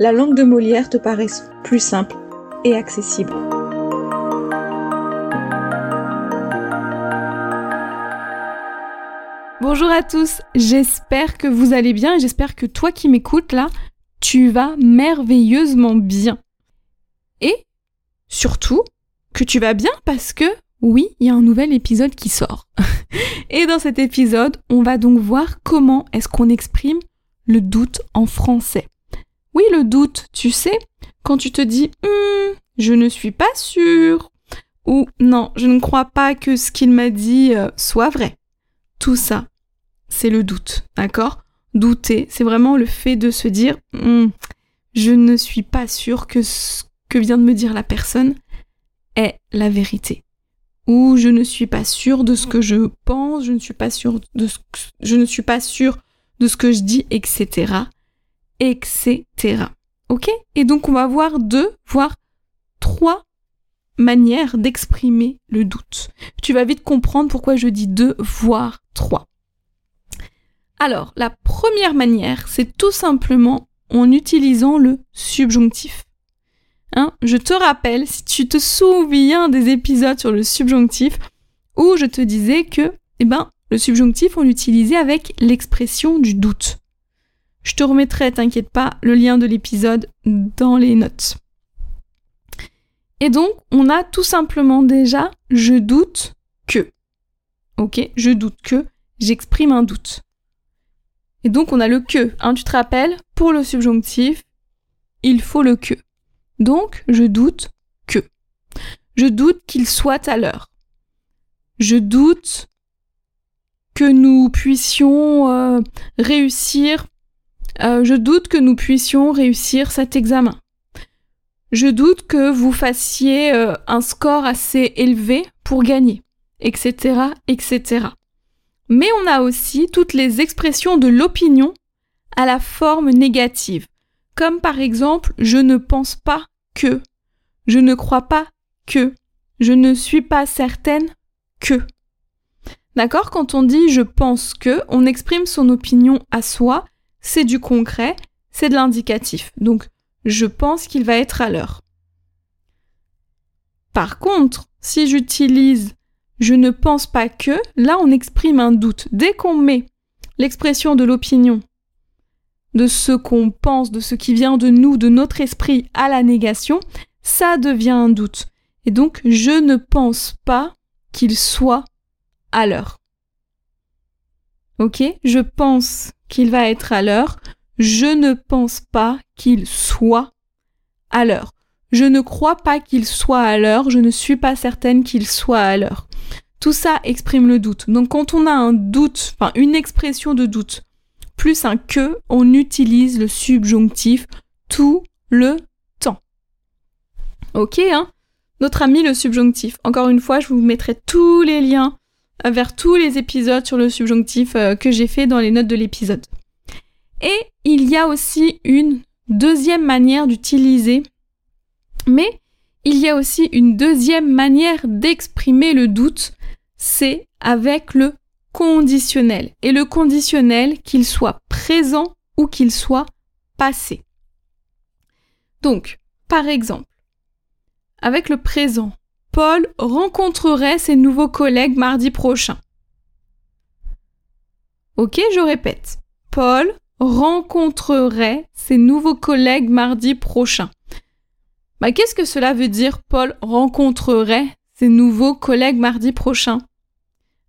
la langue de Molière te paraisse plus simple et accessible. Bonjour à tous, j'espère que vous allez bien et j'espère que toi qui m'écoutes là, tu vas merveilleusement bien. Et surtout, que tu vas bien parce que oui, il y a un nouvel épisode qui sort. et dans cet épisode, on va donc voir comment est-ce qu'on exprime le doute en français. Oui, le doute, tu sais, quand tu te dis hum, je ne suis pas sûre ou non, je ne crois pas que ce qu'il m'a dit euh, soit vrai. Tout ça, c'est le doute, d'accord? Douter, c'est vraiment le fait de se dire hum, je ne suis pas sûre que ce que vient de me dire la personne est la vérité. Ou je ne suis pas sûre de ce que je pense, je ne suis pas sûre de ce je ne suis pas sûre de ce que je dis, etc etc. Ok? Et donc on va voir deux, voire trois manières d'exprimer le doute. Tu vas vite comprendre pourquoi je dis deux, voire trois. Alors, la première manière, c'est tout simplement en utilisant le subjonctif. Hein je te rappelle, si tu te souviens des épisodes sur le subjonctif, où je te disais que, eh ben, le subjonctif, on l'utilisait avec l'expression du doute. Je te remettrai, t'inquiète pas, le lien de l'épisode dans les notes. Et donc, on a tout simplement déjà je doute que. Ok, je doute que, j'exprime un doute. Et donc, on a le que. Hein, tu te rappelles, pour le subjonctif, il faut le que. Donc, je doute que. Je doute qu'il soit à l'heure. Je doute que nous puissions euh, réussir euh, je doute que nous puissions réussir cet examen. Je doute que vous fassiez euh, un score assez élevé pour gagner, etc., etc. Mais on a aussi toutes les expressions de l'opinion à la forme négative, comme par exemple je ne pense pas que, je ne crois pas que, je ne suis pas certaine que. D'accord? Quand on dit je pense que, on exprime son opinion à soi c'est du concret, c'est de l'indicatif. Donc, je pense qu'il va être à l'heure. Par contre, si j'utilise je ne pense pas que, là on exprime un doute. Dès qu'on met l'expression de l'opinion, de ce qu'on pense, de ce qui vient de nous, de notre esprit à la négation, ça devient un doute. Et donc, je ne pense pas qu'il soit à l'heure. Ok? Je pense qu'il va être à l'heure. Je ne pense pas qu'il soit à l'heure. Je ne crois pas qu'il soit à l'heure. Je ne suis pas certaine qu'il soit à l'heure. Tout ça exprime le doute. Donc quand on a un doute, enfin une expression de doute, plus un que, on utilise le subjonctif tout le temps. Ok, hein? Notre ami le subjonctif. Encore une fois, je vous mettrai tous les liens vers tous les épisodes sur le subjonctif euh, que j'ai fait dans les notes de l'épisode. Et il y a aussi une deuxième manière d'utiliser, mais il y a aussi une deuxième manière d'exprimer le doute, c'est avec le conditionnel. Et le conditionnel, qu'il soit présent ou qu'il soit passé. Donc, par exemple, avec le présent, Paul rencontrerait ses nouveaux collègues mardi prochain. Ok, je répète. Paul rencontrerait ses nouveaux collègues mardi prochain. Bah, qu'est-ce que cela veut dire Paul rencontrerait ses nouveaux collègues mardi prochain?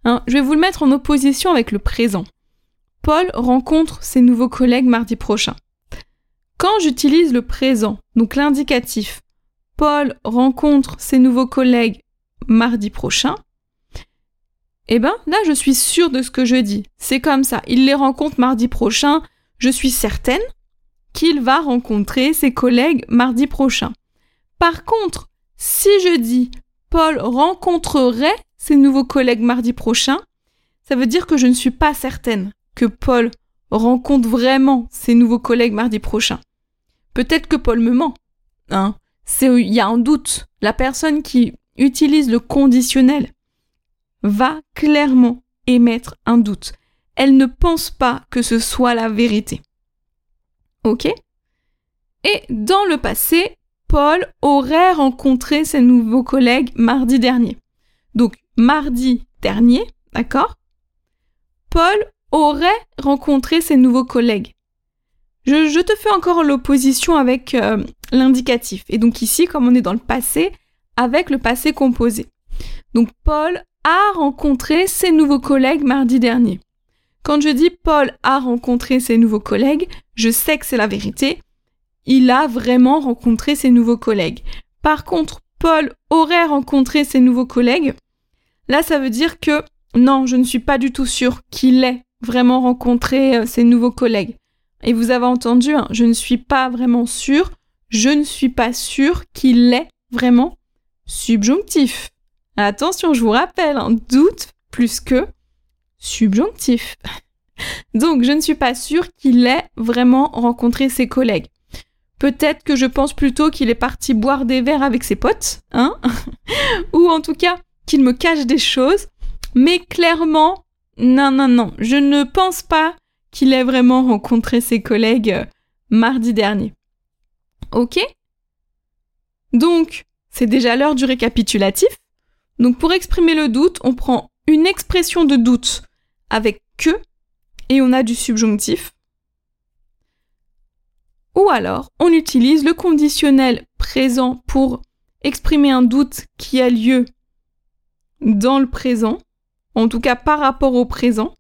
Hein, Je vais vous le mettre en opposition avec le présent. Paul rencontre ses nouveaux collègues mardi prochain. Quand j'utilise le présent, donc l'indicatif, Paul rencontre ses nouveaux collègues mardi prochain, eh ben là je suis sûre de ce que je dis. C'est comme ça. Il les rencontre mardi prochain. Je suis certaine qu'il va rencontrer ses collègues mardi prochain. Par contre, si je dis Paul rencontrerait ses nouveaux collègues mardi prochain, ça veut dire que je ne suis pas certaine que Paul rencontre vraiment ses nouveaux collègues mardi prochain. Peut-être que Paul me ment. Hein. Il y a un doute. La personne qui utilise le conditionnel va clairement émettre un doute. Elle ne pense pas que ce soit la vérité. Ok? Et dans le passé, Paul aurait rencontré ses nouveaux collègues mardi dernier. Donc, mardi dernier, d'accord? Paul aurait rencontré ses nouveaux collègues. Je, te fais encore l'opposition avec euh, l'indicatif. Et donc ici, comme on est dans le passé, avec le passé composé. Donc Paul a rencontré ses nouveaux collègues mardi dernier. Quand je dis Paul a rencontré ses nouveaux collègues, je sais que c'est la vérité. Il a vraiment rencontré ses nouveaux collègues. Par contre, Paul aurait rencontré ses nouveaux collègues. Là, ça veut dire que non, je ne suis pas du tout sûre qu'il ait vraiment rencontré euh, ses nouveaux collègues. Et vous avez entendu, hein, je ne suis pas vraiment sûre, je ne suis pas sûre qu'il est vraiment subjonctif. Attention, je vous rappelle, doute plus que subjonctif. Donc, je ne suis pas sûre qu'il ait vraiment rencontré ses collègues. Peut-être que je pense plutôt qu'il est parti boire des verres avec ses potes, hein Ou en tout cas, qu'il me cache des choses. Mais clairement, non, non, non, je ne pense pas qu'il ait vraiment rencontré ses collègues euh, mardi dernier. Ok Donc, c'est déjà l'heure du récapitulatif. Donc pour exprimer le doute, on prend une expression de doute avec que et on a du subjonctif. Ou alors, on utilise le conditionnel présent pour exprimer un doute qui a lieu dans le présent, en tout cas par rapport au présent.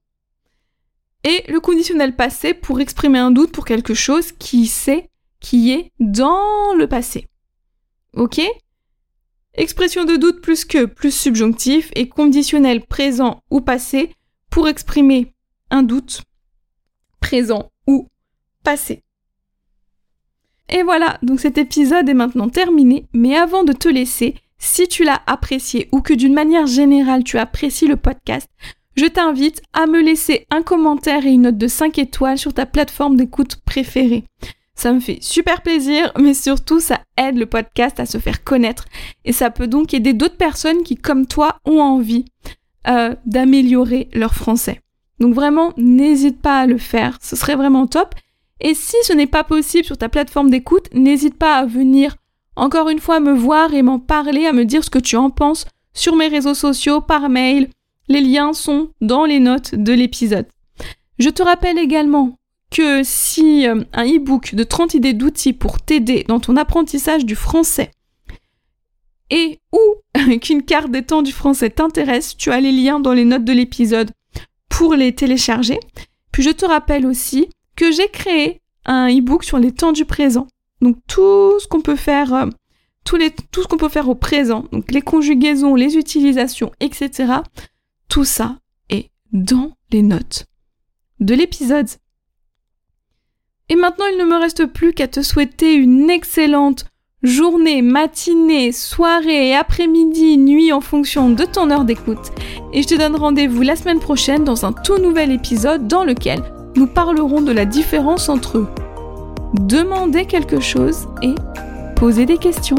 Et le conditionnel passé pour exprimer un doute pour quelque chose qui sait, qui est dans le passé. Ok? Expression de doute plus que plus subjonctif et conditionnel présent ou passé pour exprimer un doute présent ou passé. Et voilà, donc cet épisode est maintenant terminé, mais avant de te laisser, si tu l'as apprécié ou que d'une manière générale tu apprécies le podcast, je t'invite à me laisser un commentaire et une note de 5 étoiles sur ta plateforme d'écoute préférée. Ça me fait super plaisir, mais surtout ça aide le podcast à se faire connaître et ça peut donc aider d'autres personnes qui, comme toi, ont envie euh, d'améliorer leur français. Donc vraiment, n'hésite pas à le faire, ce serait vraiment top. Et si ce n'est pas possible sur ta plateforme d'écoute, n'hésite pas à venir encore une fois me voir et m'en parler, à me dire ce que tu en penses sur mes réseaux sociaux, par mail. Les liens sont dans les notes de l'épisode. Je te rappelle également que si euh, un e-book de 30 idées d'outils pour t'aider dans ton apprentissage du français et ou qu'une carte des temps du français t'intéresse, tu as les liens dans les notes de l'épisode pour les télécharger. Puis je te rappelle aussi que j'ai créé un e-book sur les temps du présent. Donc tout ce qu'on peut faire, euh, tout ce qu'on peut faire au présent, donc les conjugaisons, les utilisations, etc. Tout ça est dans les notes de l'épisode. Et maintenant, il ne me reste plus qu'à te souhaiter une excellente journée, matinée, soirée, après-midi, nuit en fonction de ton heure d'écoute. Et je te donne rendez-vous la semaine prochaine dans un tout nouvel épisode dans lequel nous parlerons de la différence entre demander quelque chose et poser des questions.